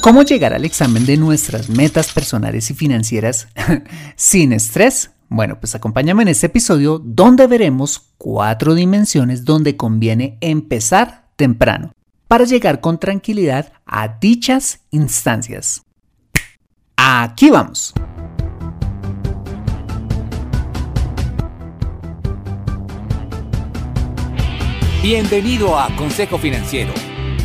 ¿Cómo llegar al examen de nuestras metas personales y financieras sin estrés? Bueno, pues acompáñame en este episodio donde veremos cuatro dimensiones donde conviene empezar temprano para llegar con tranquilidad a dichas instancias. Aquí vamos. Bienvenido a Consejo Financiero,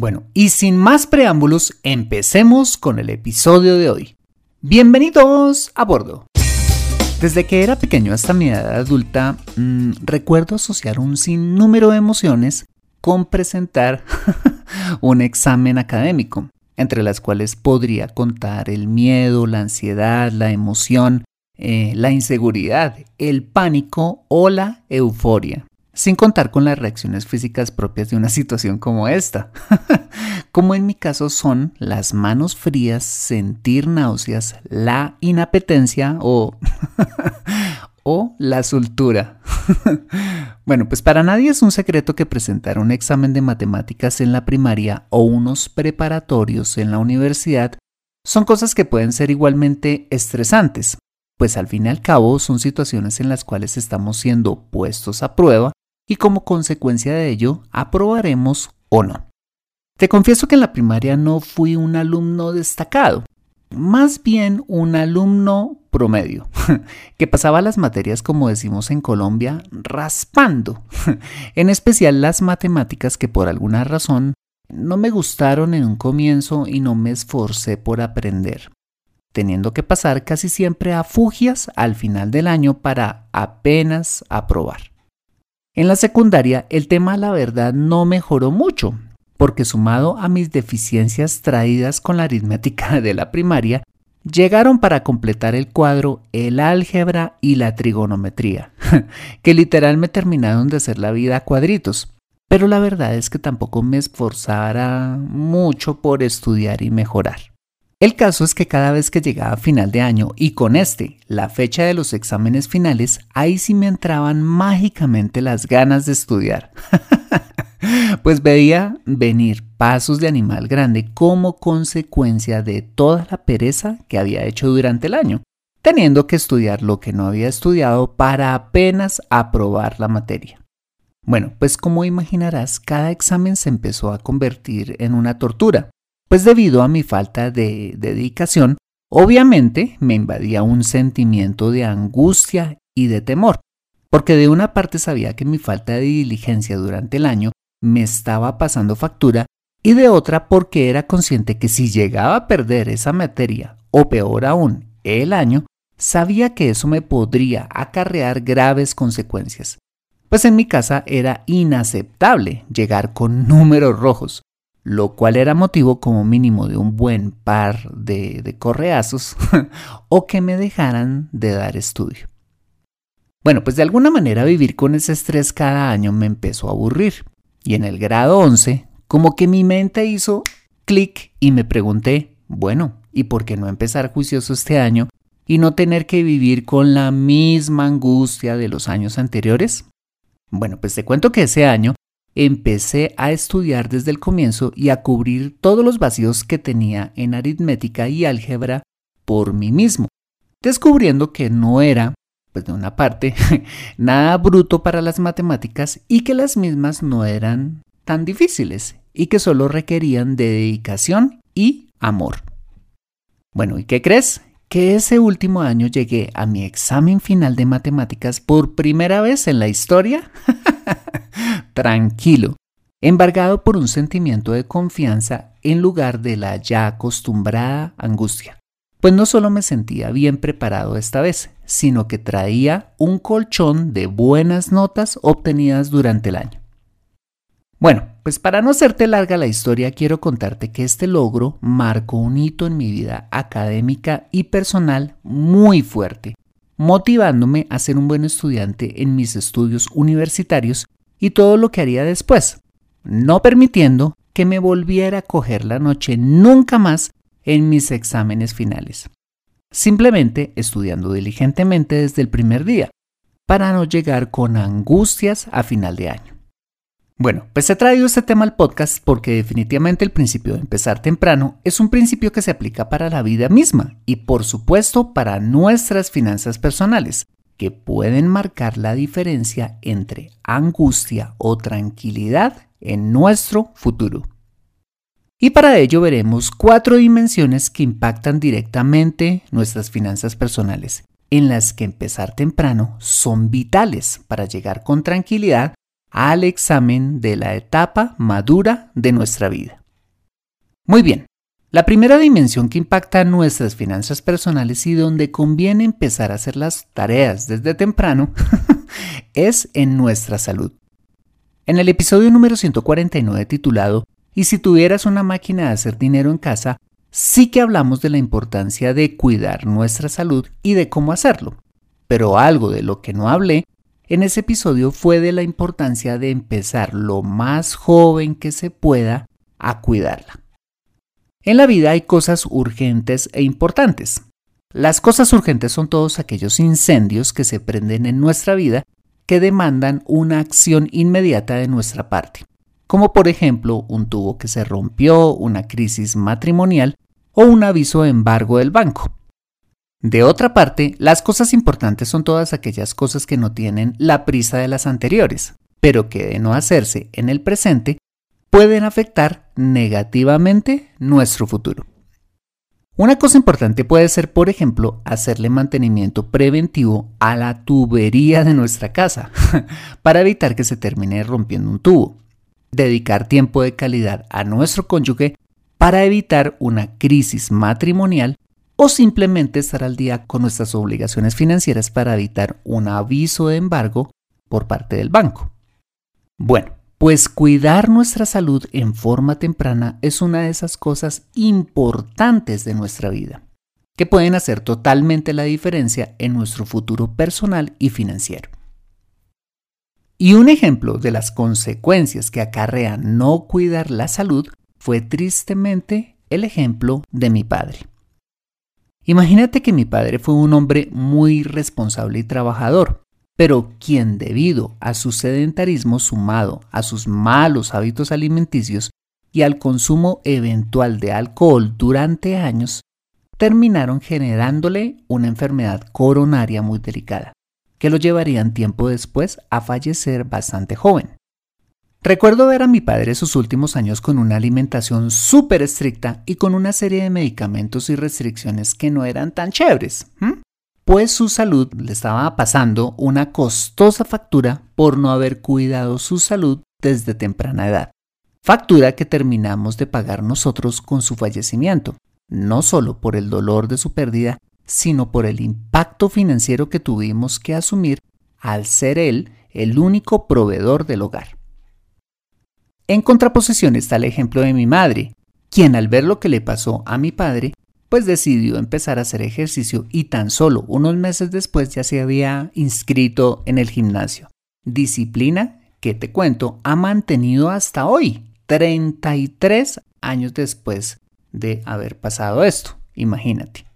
Bueno, y sin más preámbulos, empecemos con el episodio de hoy. Bienvenidos a bordo. Desde que era pequeño hasta mi edad adulta, mm, recuerdo asociar un sinnúmero de emociones con presentar un examen académico, entre las cuales podría contar el miedo, la ansiedad, la emoción, eh, la inseguridad, el pánico o la euforia sin contar con las reacciones físicas propias de una situación como esta, como en mi caso son las manos frías, sentir náuseas, la inapetencia o, la soltura. bueno, pues para nadie es un secreto que presentar un examen de matemáticas en la primaria o unos preparatorios en la universidad son cosas que pueden ser igualmente estresantes, pues al fin y al cabo son situaciones en las cuales estamos siendo puestos a prueba y como consecuencia de ello aprobaremos o no. Te confieso que en la primaria no fui un alumno destacado, más bien un alumno promedio, que pasaba las materias como decimos en Colombia raspando, en especial las matemáticas que por alguna razón no me gustaron en un comienzo y no me esforcé por aprender, teniendo que pasar casi siempre a fugias al final del año para apenas aprobar. En la secundaria el tema la verdad no mejoró mucho, porque sumado a mis deficiencias traídas con la aritmética de la primaria, llegaron para completar el cuadro el álgebra y la trigonometría, que literal me terminaron de hacer la vida a cuadritos. Pero la verdad es que tampoco me esforzara mucho por estudiar y mejorar. El caso es que cada vez que llegaba final de año y con este, la fecha de los exámenes finales, ahí sí me entraban mágicamente las ganas de estudiar. pues veía venir pasos de animal grande como consecuencia de toda la pereza que había hecho durante el año, teniendo que estudiar lo que no había estudiado para apenas aprobar la materia. Bueno, pues como imaginarás, cada examen se empezó a convertir en una tortura pues debido a mi falta de dedicación, obviamente me invadía un sentimiento de angustia y de temor, porque de una parte sabía que mi falta de diligencia durante el año me estaba pasando factura y de otra porque era consciente que si llegaba a perder esa materia, o peor aún, el año, sabía que eso me podría acarrear graves consecuencias. Pues en mi casa era inaceptable llegar con números rojos, lo cual era motivo como mínimo de un buen par de, correazos o que me dejaran de dar estudio. Bueno, pues de alguna manera vivir con ese estrés cada año me empezó a aburrir. Y en el grado 11, como que mi mente hizo clic y me pregunté, bueno, ¿y por qué no empezar juicioso este año y no tener que vivir con la misma angustia de los años anteriores? Bueno, pues te cuento que ese año empecé a estudiar desde el comienzo y a cubrir todos los vacíos que tenía en aritmética y álgebra por mí mismo, descubriendo que no era pues de una parte, nada bruto para las matemáticas y que las mismas no eran tan difíciles y que solo requerían de dedicación y amor. Bueno, ¿y qué crees? Que ese último año llegué a mi examen final de matemáticas por primera vez en la historia. Tranquilo, embargado por un sentimiento de confianza en lugar de la ya acostumbrada angustia. Pues no solo me sentía bien preparado esta vez, sino que traía un colchón de buenas notas obtenidas durante el año. Bueno, pues para no hacerte larga la historia, quiero contarte que este logro marcó un hito en mi vida académica y personal muy fuerte, motivándome a ser un buen estudiante en mis estudios universitarios y todo lo que haría después, no permitiendo que me volviera a coger la noche nunca más en mis exámenes finales. Simplemente estudiando diligentemente desde el primer día, para no llegar con angustias a final de año. Bueno, pues he traído este tema al podcast porque definitivamente el principio de empezar temprano es un principio que se aplica para la vida misma y por supuesto para nuestras finanzas personales, que pueden marcar la diferencia entre angustia o tranquilidad en nuestro futuro. Y para ello veremos cuatro dimensiones que impactan directamente nuestras finanzas personales, en las que empezar temprano son vitales para llegar con tranquilidad al examen de la etapa madura de nuestra vida. Muy bien, la primera dimensión que impacta nuestras finanzas personales y donde conviene empezar a hacer las tareas desde temprano es en nuestra salud. En el episodio número 149 titulado y si tuvieras una máquina de hacer dinero en casa, sí que hablamos de la importancia de cuidar nuestra salud y de cómo hacerlo. Pero algo de lo que no hablé en ese episodio fue de la importancia de empezar lo más joven que se pueda a cuidarla. En la vida hay cosas urgentes e importantes. Las cosas urgentes son todos aquellos incendios que se prenden en nuestra vida que demandan una acción inmediata de nuestra parte como por ejemplo un tubo que se rompió, una crisis matrimonial o un aviso de embargo del banco. De otra parte, las cosas importantes son todas aquellas cosas que no tienen la prisa de las anteriores, pero que de no hacerse en el presente pueden afectar negativamente nuestro futuro. Una cosa importante puede ser, por ejemplo, hacerle mantenimiento preventivo a la tubería de nuestra casa para evitar que se termine rompiendo un tubo dedicar tiempo de calidad a nuestro cónyuge para evitar una crisis matrimonial o simplemente estar al día con nuestras obligaciones financieras para evitar un aviso de embargo por parte del banco. Bueno, pues cuidar nuestra salud en forma temprana es una de esas cosas importantes de nuestra vida, que pueden hacer totalmente la diferencia en nuestro futuro personal y financiero. Y un ejemplo de las consecuencias que acarrea no cuidar la salud fue tristemente el ejemplo de mi padre. Imagínate que mi padre fue un hombre muy responsable y trabajador, pero quien debido a su sedentarismo sumado a sus malos hábitos alimenticios y al consumo eventual de alcohol durante años, terminaron generándole una enfermedad coronaria muy delicada que lo llevarían tiempo después a fallecer bastante joven. Recuerdo ver a mi padre sus últimos años con una alimentación súper estricta y con una serie de medicamentos y restricciones que no eran tan chéveres, pues su salud le estaba pasando una costosa factura por no haber cuidado su salud desde temprana edad. Factura que terminamos de pagar nosotros con su fallecimiento, no solo por el dolor de su pérdida, sino por el impacto financiero que tuvimos que asumir al ser él el único proveedor del hogar. En contraposición está el ejemplo de mi madre, quien al ver lo que le pasó a mi padre, pues decidió empezar a hacer ejercicio y tan solo unos meses después ya se había inscrito en el gimnasio. Disciplina que te cuento ha mantenido hasta hoy, 33 años después de haber pasado esto, imagínate.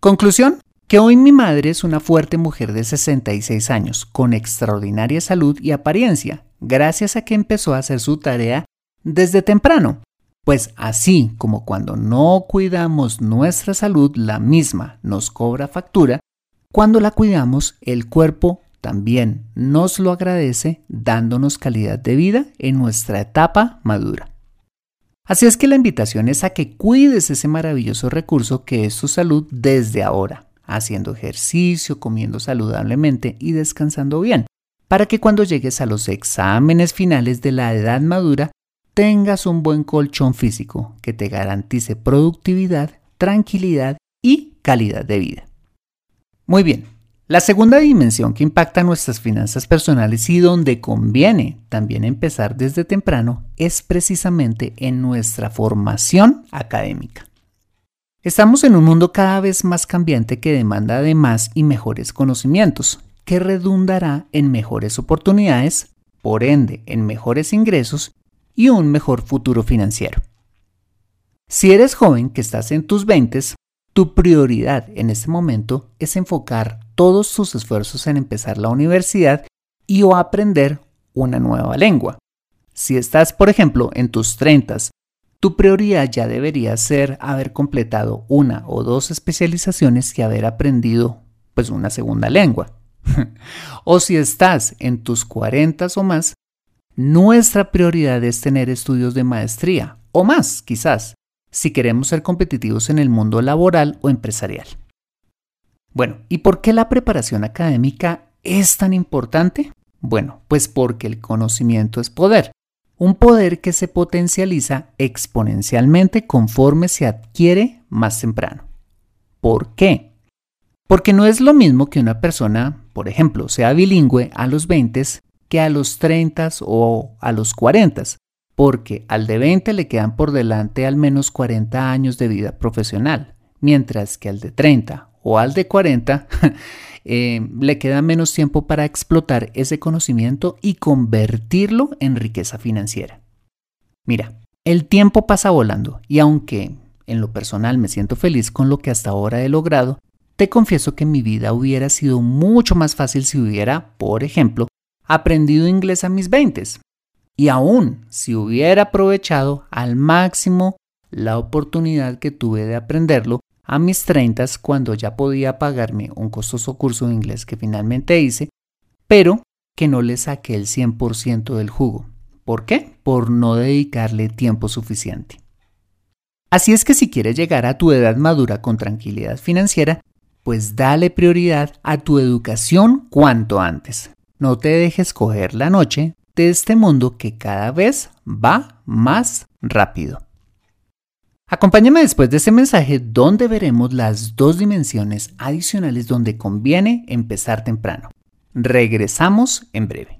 Conclusión, que hoy mi madre es una fuerte mujer de 66 años, con extraordinaria salud y apariencia, gracias a que empezó a hacer su tarea desde temprano. Pues así como cuando no cuidamos nuestra salud, la misma nos cobra factura, cuando la cuidamos, el cuerpo también nos lo agradece dándonos calidad de vida en nuestra etapa madura. Así es que la invitación es a que cuides ese maravilloso recurso que es tu salud desde ahora haciendo ejercicio, comiendo saludablemente y descansando bien, para que cuando llegues a los exámenes finales de la edad madura tengas un buen colchón físico que te garantice productividad, tranquilidad y calidad de vida. Muy bien, la segunda dimensión que impacta nuestras finanzas personales y donde conviene también empezar desde temprano es precisamente en nuestra formación académica. Estamos en un mundo cada vez más cambiante que demanda de más y mejores conocimientos, que redundará en mejores oportunidades, por ende en mejores ingresos y un mejor futuro financiero. Si eres joven que estás en tus 20, tu prioridad en este momento es enfocar todos tus esfuerzos en empezar la universidad y o aprender una nueva lengua. Si estás, por ejemplo, en tus 30 tu prioridad ya debería ser haber completado una o dos especializaciones y haber aprendido pues una segunda lengua. O si estás en tus 40 o más, nuestra prioridad es tener estudios de maestría o más, quizás, si queremos ser competitivos en el mundo laboral o empresarial. Bueno, ¿y por qué la preparación académica es tan importante? Bueno, pues porque el conocimiento es poder un poder que se potencializa exponencialmente conforme se adquiere más temprano. ¿Por qué? Porque no es lo mismo que una persona, por ejemplo, sea bilingüe a los 20 que a los 30 o a los 40, porque al de 20 le quedan por delante al menos 40 años de vida profesional, mientras que al de 30 o al de 40 Eh, le queda menos tiempo para explotar ese conocimiento y convertirlo en riqueza financiera. Mira, el tiempo pasa volando y aunque en lo personal me siento feliz con lo que hasta ahora he logrado, te confieso que mi vida hubiera sido mucho más fácil si hubiera, por ejemplo, aprendido inglés a mis 20 y aún si hubiera aprovechado al máximo la oportunidad que tuve de aprenderlo a mis 30 cuando ya podía pagarme un costoso curso de inglés que finalmente hice, pero que no le saqué el 100% del jugo. ¿Por qué? Por no dedicarle tiempo suficiente. Así es que si quieres llegar a tu edad madura con tranquilidad financiera, pues dale prioridad a tu educación cuanto antes. No te dejes coger la noche de este mundo que cada vez va más rápido. Acompáñame después de este mensaje donde veremos las dos dimensiones adicionales donde conviene empezar temprano. Regresamos en breve.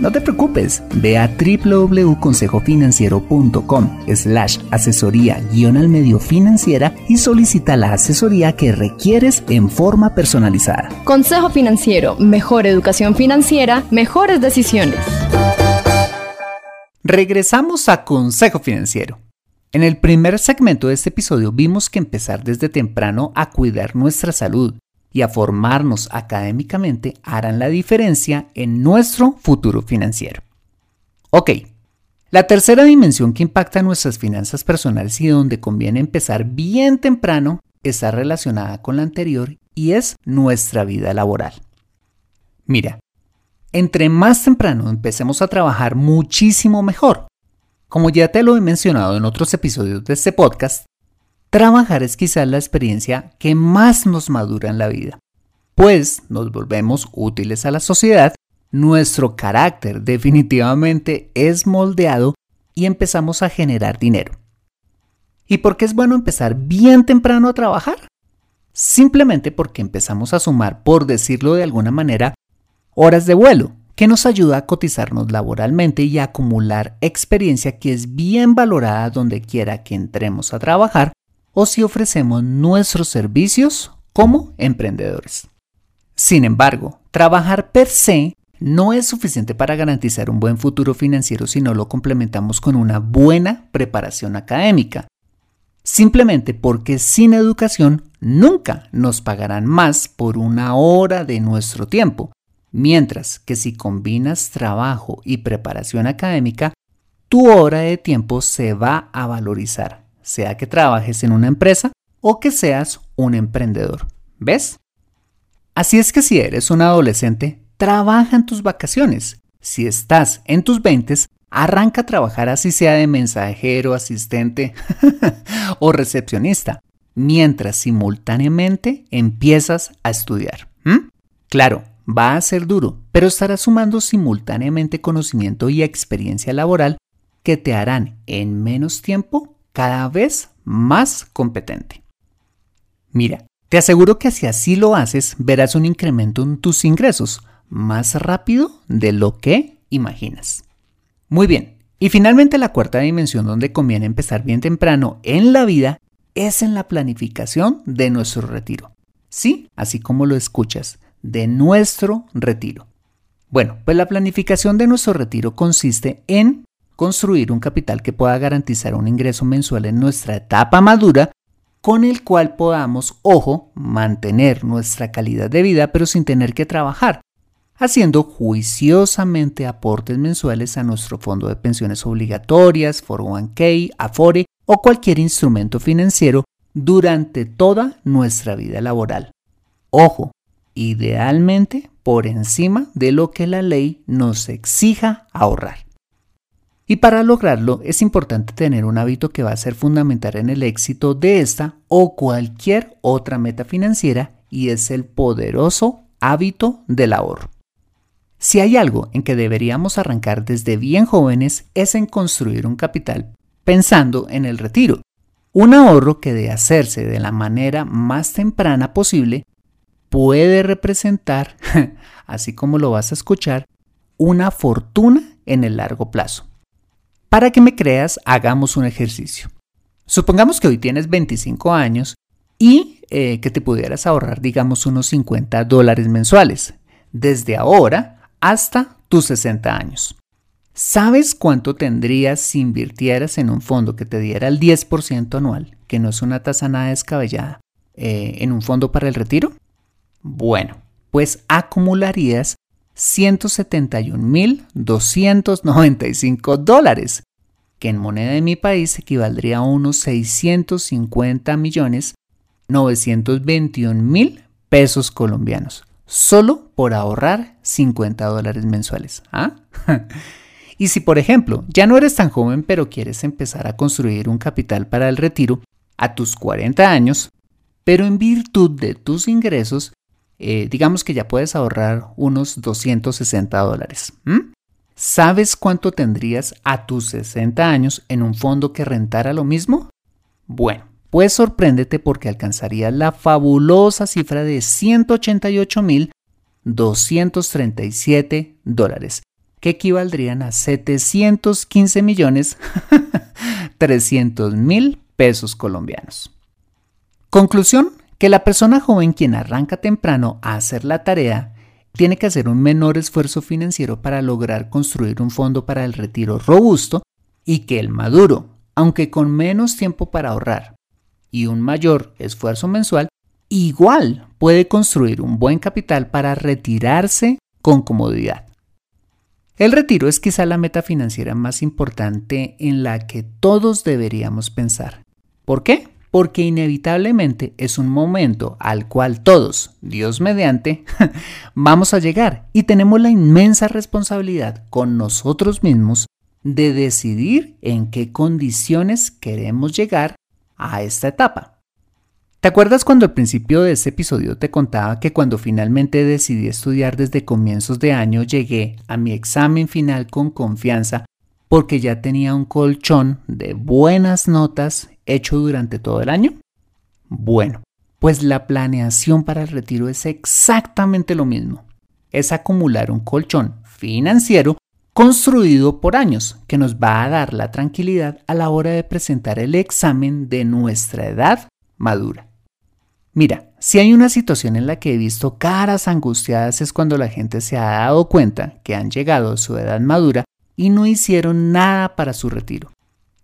no te preocupes, ve a www.consejofinanciero.com slash asesoría guion al medio financiera y solicita la asesoría que requieres en forma personalizada. Consejo Financiero, mejor educación financiera, mejores decisiones. Regresamos a Consejo Financiero. En el primer segmento de este episodio vimos que empezar desde temprano a cuidar nuestra salud y a formarnos académicamente harán la diferencia en nuestro futuro financiero. Ok, la tercera dimensión que impacta nuestras finanzas personales y donde conviene empezar bien temprano está relacionada con la anterior y es nuestra vida laboral. Mira, entre más temprano empecemos a trabajar muchísimo mejor. Como ya te lo he mencionado en otros episodios de este podcast, trabajar es quizás la experiencia que más nos madura en la vida, pues nos volvemos útiles a la sociedad, nuestro carácter definitivamente es moldeado y empezamos a generar dinero. ¿Y por qué es bueno empezar bien temprano a trabajar? Simplemente porque empezamos a sumar, por decirlo de alguna manera, horas de vuelo, que nos ayuda a cotizarnos laboralmente y a acumular experiencia que es bien valorada donde quiera que entremos a trabajar o si ofrecemos nuestros servicios como emprendedores. Sin embargo, trabajar per se no es suficiente para garantizar un buen futuro financiero si no lo complementamos con una buena preparación académica. Simplemente porque sin educación nunca nos pagarán más por una hora de nuestro tiempo, mientras que si combinas trabajo y preparación académica, tu hora de tiempo se va a valorizar, sea que trabajes en una empresa o que seas un emprendedor. ¿Ves? Así es que si eres un adolescente, trabaja en tus vacaciones. Si estás en tus 20, arranca a trabajar así sea de mensajero, asistente o recepcionista, mientras simultáneamente empiezas a estudiar. Claro, va a ser duro, pero estarás sumando simultáneamente conocimiento y experiencia laboral que te harán en menos tiempo cada vez más competente. Mira, te aseguro que si así lo haces, verás un incremento en tus ingresos más rápido de lo que imaginas. Muy bien, y finalmente la cuarta dimensión donde conviene empezar bien temprano en la vida es en la planificación de nuestro retiro. Sí, así como lo escuchas, de nuestro retiro. Bueno, pues la planificación de nuestro retiro consiste en construir un capital que pueda garantizar un ingreso mensual en nuestra etapa madura con el cual podamos, ojo, mantener nuestra calidad de vida pero sin tener que trabajar, haciendo juiciosamente aportes mensuales a nuestro fondo de pensiones obligatorias, 401k, Afore o cualquier instrumento financiero durante toda nuestra vida laboral. Ojo, idealmente por encima de lo que la ley nos exija ahorrar. Y para lograrlo es importante tener un hábito que va a ser fundamental en el éxito de esta o cualquier otra meta financiera y es el poderoso hábito del ahorro. Si hay algo en que deberíamos arrancar desde bien jóvenes es en construir un capital pensando en el retiro. Un ahorro que de hacerse de la manera más temprana posible puede representar, así como lo vas a escuchar, una fortuna en el largo plazo. Para que me creas, hagamos un ejercicio. Supongamos que hoy tienes 25 años y eh, que te pudieras ahorrar, digamos, unos 50 dólares mensuales, desde ahora hasta tus 60 años. ¿Sabes cuánto tendrías si invirtieras en un fondo que te diera el 10% anual, que no es una tasa nada descabellada, eh, en un fondo para el retiro? Bueno, pues acumularías 171.295 dólares, que en moneda de mi país equivaldría a unos 650 millones 921 mil pesos colombianos solo por ahorrar 50 dólares mensuales. ¿ah? y si, por ejemplo, ya no eres tan joven pero quieres empezar a construir un capital para el retiro a tus 40 años, pero en virtud de tus ingresos, eh, digamos que ya puedes ahorrar unos 260 dólares. ¿Sabes cuánto tendrías a tus 60 años en un fondo que rentara lo mismo? Bueno, pues sorpréndete porque alcanzaría la fabulosa cifra de 188.237 dólares, que equivaldrían a 715 millones 300 mil pesos colombianos. Conclusión, que la persona joven quien arranca temprano a hacer la tarea tiene que hacer un menor esfuerzo financiero para lograr construir un fondo para el retiro robusto y que el maduro, aunque con menos tiempo para ahorrar, y un mayor esfuerzo mensual, igual puede construir un buen capital para retirarse con comodidad. El retiro es quizá la meta financiera más importante en la que todos deberíamos pensar. ¿Por qué? Porque inevitablemente es un momento al cual todos, Dios mediante, vamos a llegar y tenemos la inmensa responsabilidad con nosotros mismos de decidir en qué condiciones queremos llegar a esta etapa. ¿Te acuerdas cuando al principio de este episodio te contaba que cuando finalmente decidí estudiar desde comienzos de año llegué a mi examen final con confianza porque ya tenía un colchón de buenas notas hecho durante todo el año? Bueno, pues la planeación para el retiro es exactamente lo mismo. Es acumular un colchón financiero construido por años que nos va a dar la tranquilidad a la hora de presentar el examen de nuestra edad madura. Mira, si hay una situación en la que he visto caras angustiadas es cuando la gente se ha dado cuenta que han llegado a su edad madura y no hicieron nada para su retiro.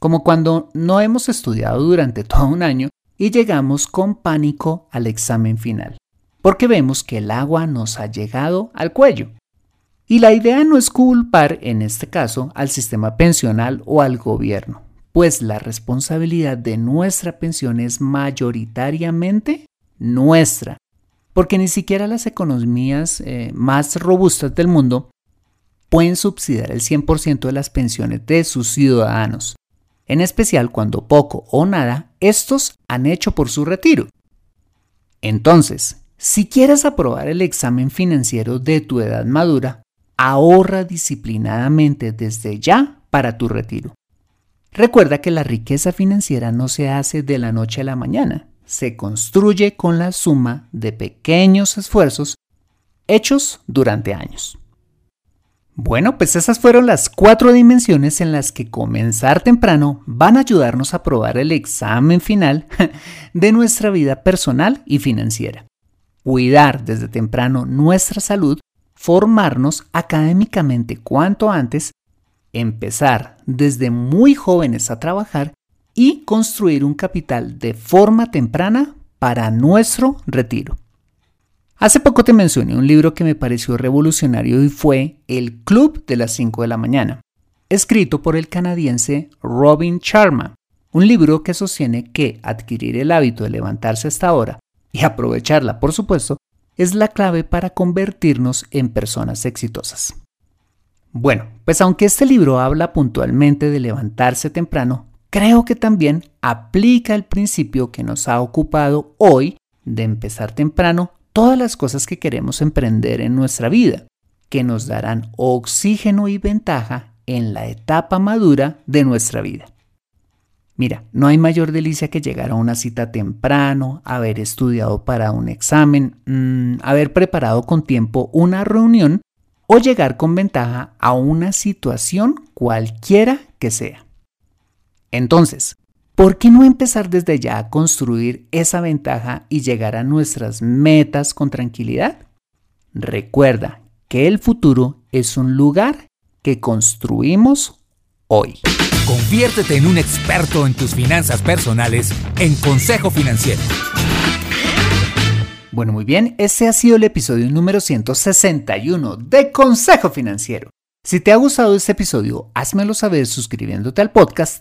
Como cuando no hemos estudiado durante todo un año y llegamos con pánico al examen final, porque vemos que el agua nos ha llegado al cuello. Y la idea no es culpar, en este caso, al sistema pensional o al gobierno, pues la responsabilidad de nuestra pensión es mayoritariamente nuestra, porque ni siquiera las economías eh, más robustas del mundo pueden subsidiar el 100% de las pensiones de sus ciudadanos en especial cuando poco o nada estos han hecho por su retiro. Entonces, si quieres aprobar el examen financiero de tu edad madura, ahorra disciplinadamente desde ya para tu retiro. Recuerda que la riqueza financiera no se hace de la noche a la mañana, se construye con la suma de pequeños esfuerzos hechos durante años. Bueno, pues esas fueron las cuatro dimensiones en las que comenzar temprano van a ayudarnos a probar el examen final de nuestra vida personal y financiera. Cuidar desde temprano nuestra salud, formarnos académicamente cuanto antes, empezar desde muy jóvenes a trabajar y construir un capital de forma temprana para nuestro retiro. Hace poco te mencioné un libro que me pareció revolucionario y fue El Club de las 5 de la mañana, escrito por el canadiense Robin Sharma, un libro que sostiene que adquirir el hábito de levantarse hasta ahora y aprovecharla, por supuesto, es la clave para convertirnos en personas exitosas. Bueno, pues aunque este libro habla puntualmente de levantarse temprano, creo que también aplica el principio que nos ha ocupado hoy de empezar temprano todas las cosas que queremos emprender en nuestra vida, que nos darán oxígeno y ventaja en la etapa madura de nuestra vida. Mira, no hay mayor delicia que llegar a una cita temprano, haber estudiado para un examen, mm, haber preparado con tiempo una reunión o llegar con ventaja a una situación cualquiera que sea. Entonces, ¿Por qué no empezar desde ya a construir esa ventaja y llegar a nuestras metas con tranquilidad? Recuerda que el futuro es un lugar que construimos hoy. Conviértete en un experto en tus finanzas personales en Consejo Financiero. Bueno, muy bien, ese ha sido el episodio número 161 de Consejo Financiero. Si te ha gustado este episodio, házmelo saber suscribiéndote al podcast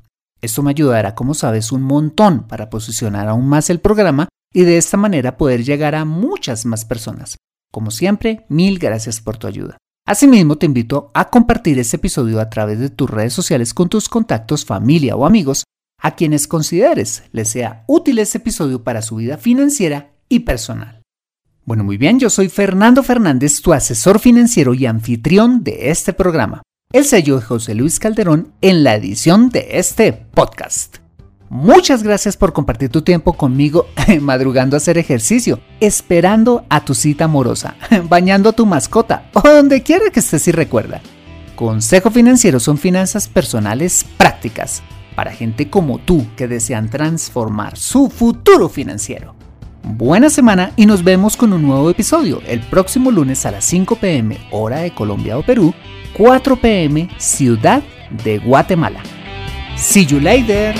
Esto me ayudará, como sabes, un montón para posicionar aún más el programa y de esta manera poder llegar a muchas más personas. Como siempre, mil gracias por tu ayuda. Asimismo, te invito a compartir este episodio a través de tus redes sociales con tus contactos, familia o amigos a quienes consideres les sea útil este episodio para su vida financiera y personal. Bueno, muy bien, yo soy Fernando Fernández, tu asesor financiero y anfitrión de este programa. El sello de José Luis Calderón en la edición de este podcast. Muchas gracias por compartir tu tiempo conmigo madrugando a hacer ejercicio, esperando a tu cita amorosa, bañando a tu mascota o donde quiera que estés y recuerda. Consejo Financiero son finanzas personales prácticas para gente como tú que desean transformar su futuro financiero. Buena semana y nos vemos con un nuevo episodio el próximo lunes a las 5 pm hora de Colombia o Perú, 4 pm Ciudad de Guatemala. See you later.